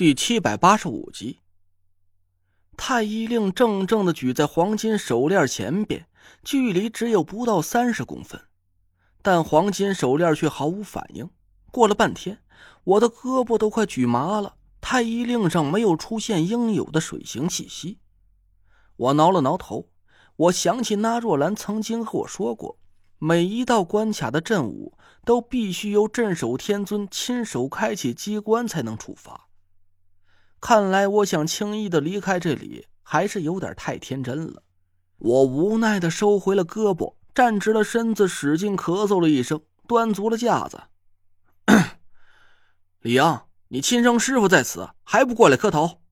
第七百八十五集，太医令正正的举在黄金手链前边，距离只有不到三十公分，但黄金手链却毫无反应。过了半天，我的胳膊都快举麻了。太医令上没有出现应有的水行气息。我挠了挠头，我想起那若兰曾经和我说过，每一道关卡的阵武都必须由镇守天尊亲手开启机关才能触发。看来我想轻易的离开这里还是有点太天真了。我无奈的收回了胳膊，站直了身子，使劲咳嗽了一声，端足了架子。李阳，你亲生师傅在此，还不过来磕头？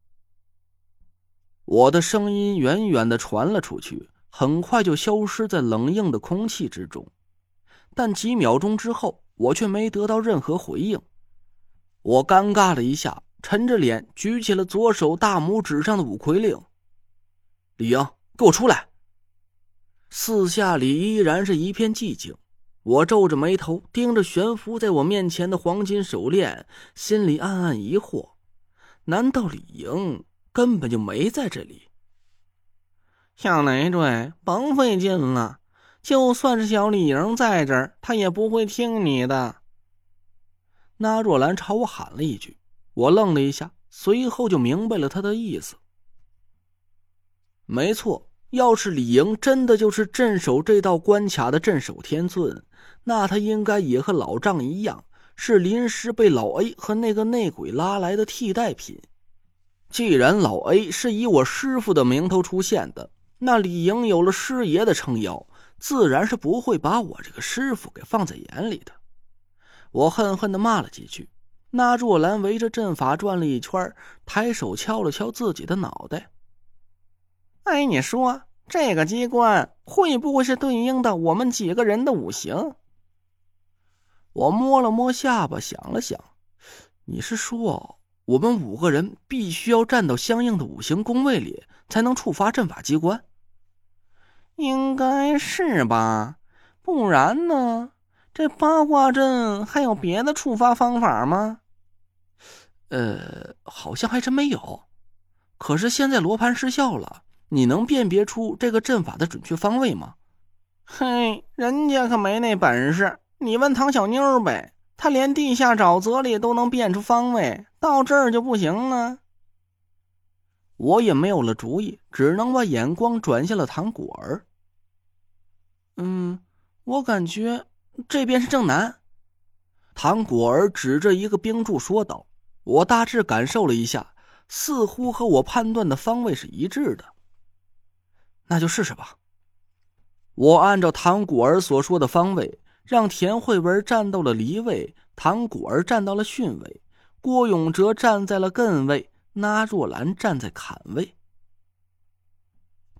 我的声音远远的传了出去，很快就消失在冷硬的空气之中。但几秒钟之后，我却没得到任何回应。我尴尬了一下。沉着脸举起了左手大拇指上的五魁令。李英，给我出来！四下里依然是一片寂静。我皱着眉头盯着悬浮在我面前的黄金手链，心里暗暗疑惑：难道李莹根本就没在这里？小累赘，甭费劲了。就算是小李莹在这儿，他也不会听你的。那若兰朝我喊了一句。我愣了一下，随后就明白了他的意思。没错，要是李莹真的就是镇守这道关卡的镇守天尊，那他应该也和老丈一样，是临时被老 A 和那个内鬼拉来的替代品。既然老 A 是以我师傅的名头出现的，那李莹有了师爷的撑腰，自然是不会把我这个师傅给放在眼里的。我恨恨的骂了几句。那若兰围着阵法转了一圈，抬手敲了敲自己的脑袋。哎，你说这个机关会不会是对应的我们几个人的五行？我摸了摸下巴，想了想，你是说我们五个人必须要站到相应的五行宫位里，才能触发阵法机关？应该是吧，不然呢？这八卦阵还有别的触发方法吗？呃，好像还真没有。可是现在罗盘失效了，你能辨别出这个阵法的准确方位吗？嘿，人家可没那本事。你问唐小妞呗，她连地下沼泽里都能辨出方位，到这儿就不行了。我也没有了主意，只能把眼光转向了唐果儿。嗯，我感觉。这边是正南，唐果儿指着一个冰柱说道：“我大致感受了一下，似乎和我判断的方位是一致的。那就试试吧。”我按照唐果儿所说的方位，让田慧文站到了离位，唐果儿站到了巽位，郭永哲站在了艮位，那若兰站在坎位。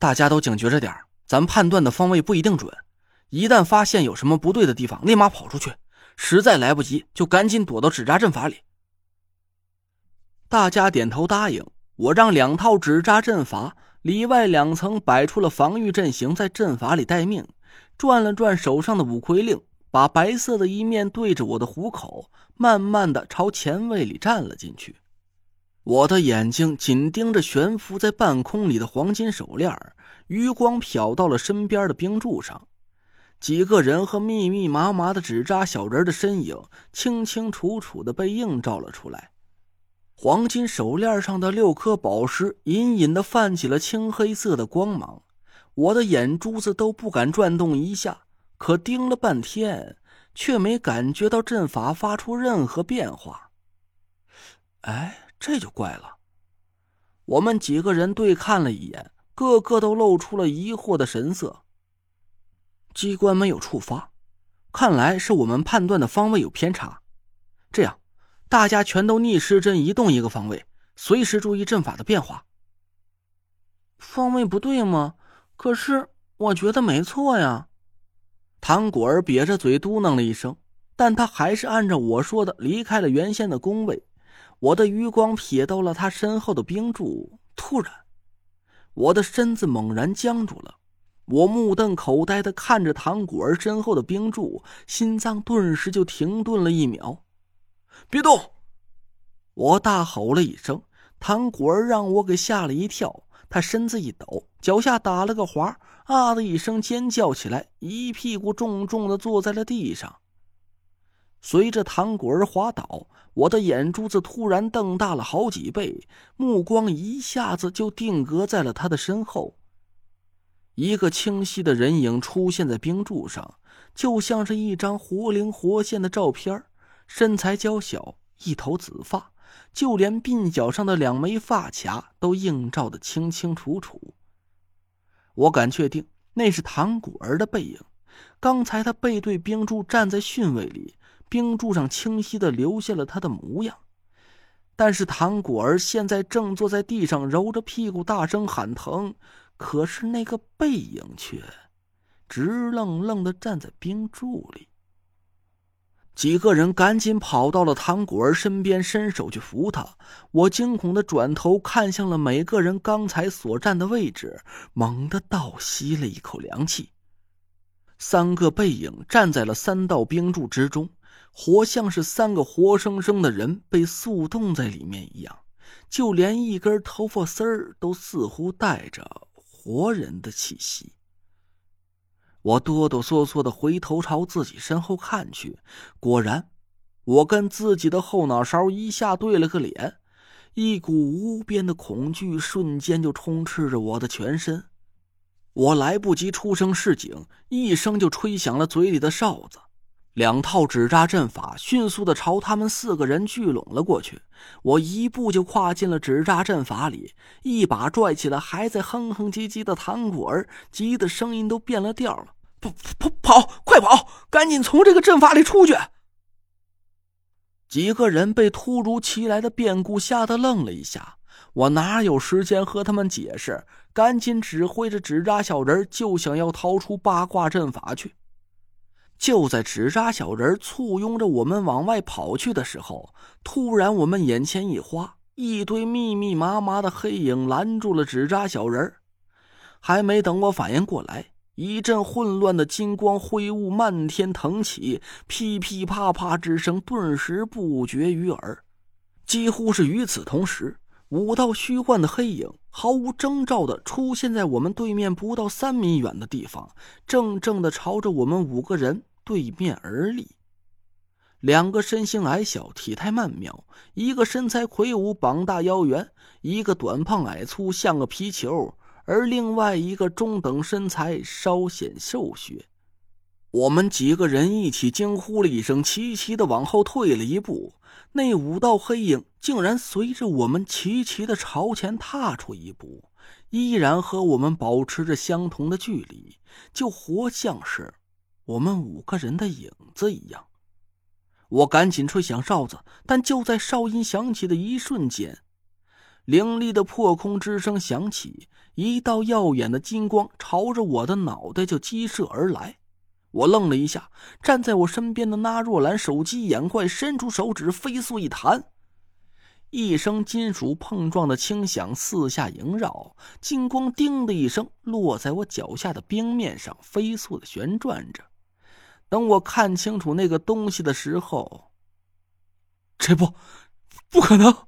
大家都警觉着点咱判断的方位不一定准。一旦发现有什么不对的地方，立马跑出去；实在来不及，就赶紧躲到纸扎阵法里。大家点头答应。我让两套纸扎阵法里外两层摆出了防御阵型，在阵法里待命。转了转手上的五魁令，把白色的一面对着我的虎口，慢慢的朝前位里站了进去。我的眼睛紧盯着悬浮在半空里的黄金手链，余光瞟到了身边的冰柱上。几个人和密密麻麻的纸扎小人的身影，清清楚楚的被映照了出来。黄金手链上的六颗宝石隐隐的泛起了青黑色的光芒，我的眼珠子都不敢转动一下。可盯了半天，却没感觉到阵法发出任何变化。哎，这就怪了。我们几个人对看了一眼，个个都露出了疑惑的神色。机关没有触发，看来是我们判断的方位有偏差。这样，大家全都逆时针移动一个方位，随时注意阵法的变化。方位不对吗？可是我觉得没错呀。唐果儿瘪着嘴嘟囔了一声，但他还是按照我说的离开了原先的宫位。我的余光瞥到了他身后的冰柱，突然，我的身子猛然僵住了。我目瞪口呆的看着唐果儿身后的冰柱，心脏顿时就停顿了一秒。别动！我大吼了一声，唐果儿让我给吓了一跳。他身子一抖，脚下打了个滑，啊的一声尖叫起来，一屁股重重的坐在了地上。随着唐果儿滑倒，我的眼珠子突然瞪大了好几倍，目光一下子就定格在了他的身后。一个清晰的人影出现在冰柱上，就像是一张活灵活现的照片，身材娇小，一头紫发。就连鬓角上的两枚发卡都映照的清清楚楚。我敢确定那是唐果儿的背影。刚才他背对冰柱站在巽位里，冰柱上清晰的留下了他的模样。但是唐果儿现在正坐在地上揉着屁股大声喊疼，可是那个背影却直愣愣的站在冰柱里。几个人赶紧跑到了唐果儿身边，伸手去扶他。我惊恐的转头看向了每个人刚才所站的位置，猛地倒吸了一口凉气。三个背影站在了三道冰柱之中，活像是三个活生生的人被速冻在里面一样，就连一根头发丝儿都似乎带着活人的气息。我哆哆嗦嗦的回头朝自己身后看去，果然，我跟自己的后脑勺一下对了个脸，一股无边的恐惧瞬间就充斥着我的全身。我来不及出声示警，一声就吹响了嘴里的哨子，两套纸扎阵法迅速的朝他们四个人聚拢了过去。我一步就跨进了纸扎阵法里，一把拽起了还在哼哼唧唧的糖果儿，急的声音都变了调了。跑跑跑！快跑！赶紧从这个阵法里出去！几个人被突如其来的变故吓得愣了一下。我哪有时间和他们解释？赶紧指挥着纸扎小人就想要逃出八卦阵法去。就在纸扎小人簇拥着我们往外跑去的时候，突然我们眼前一花，一堆密密麻麻的黑影拦住了纸扎小人。还没等我反应过来。一阵混乱的金光灰雾漫天腾起，噼噼啪啪之声顿时不绝于耳。几乎是与此同时，五道虚幻的黑影毫无征兆的出现在我们对面不到三米远的地方，正正的朝着我们五个人对面而立。两个身形矮小、体态曼妙，一个身材魁梧、膀大腰圆，一个短胖矮粗，像个皮球。而另外一个中等身材，稍显瘦削。我们几个人一起惊呼了一声，齐齐的往后退了一步。那五道黑影竟然随着我们齐齐的朝前踏出一步，依然和我们保持着相同的距离，就活像是我们五个人的影子一样。我赶紧吹响哨子，但就在哨音响起的一瞬间，凌厉的破空之声响起。一道耀眼的金光朝着我的脑袋就激射而来，我愣了一下，站在我身边的那若兰手疾眼快，伸出手指飞速一弹，一声金属碰撞的轻响四下萦绕，金光“叮”的一声落在我脚下的冰面上，飞速的旋转着。等我看清楚那个东西的时候，这不，不可能！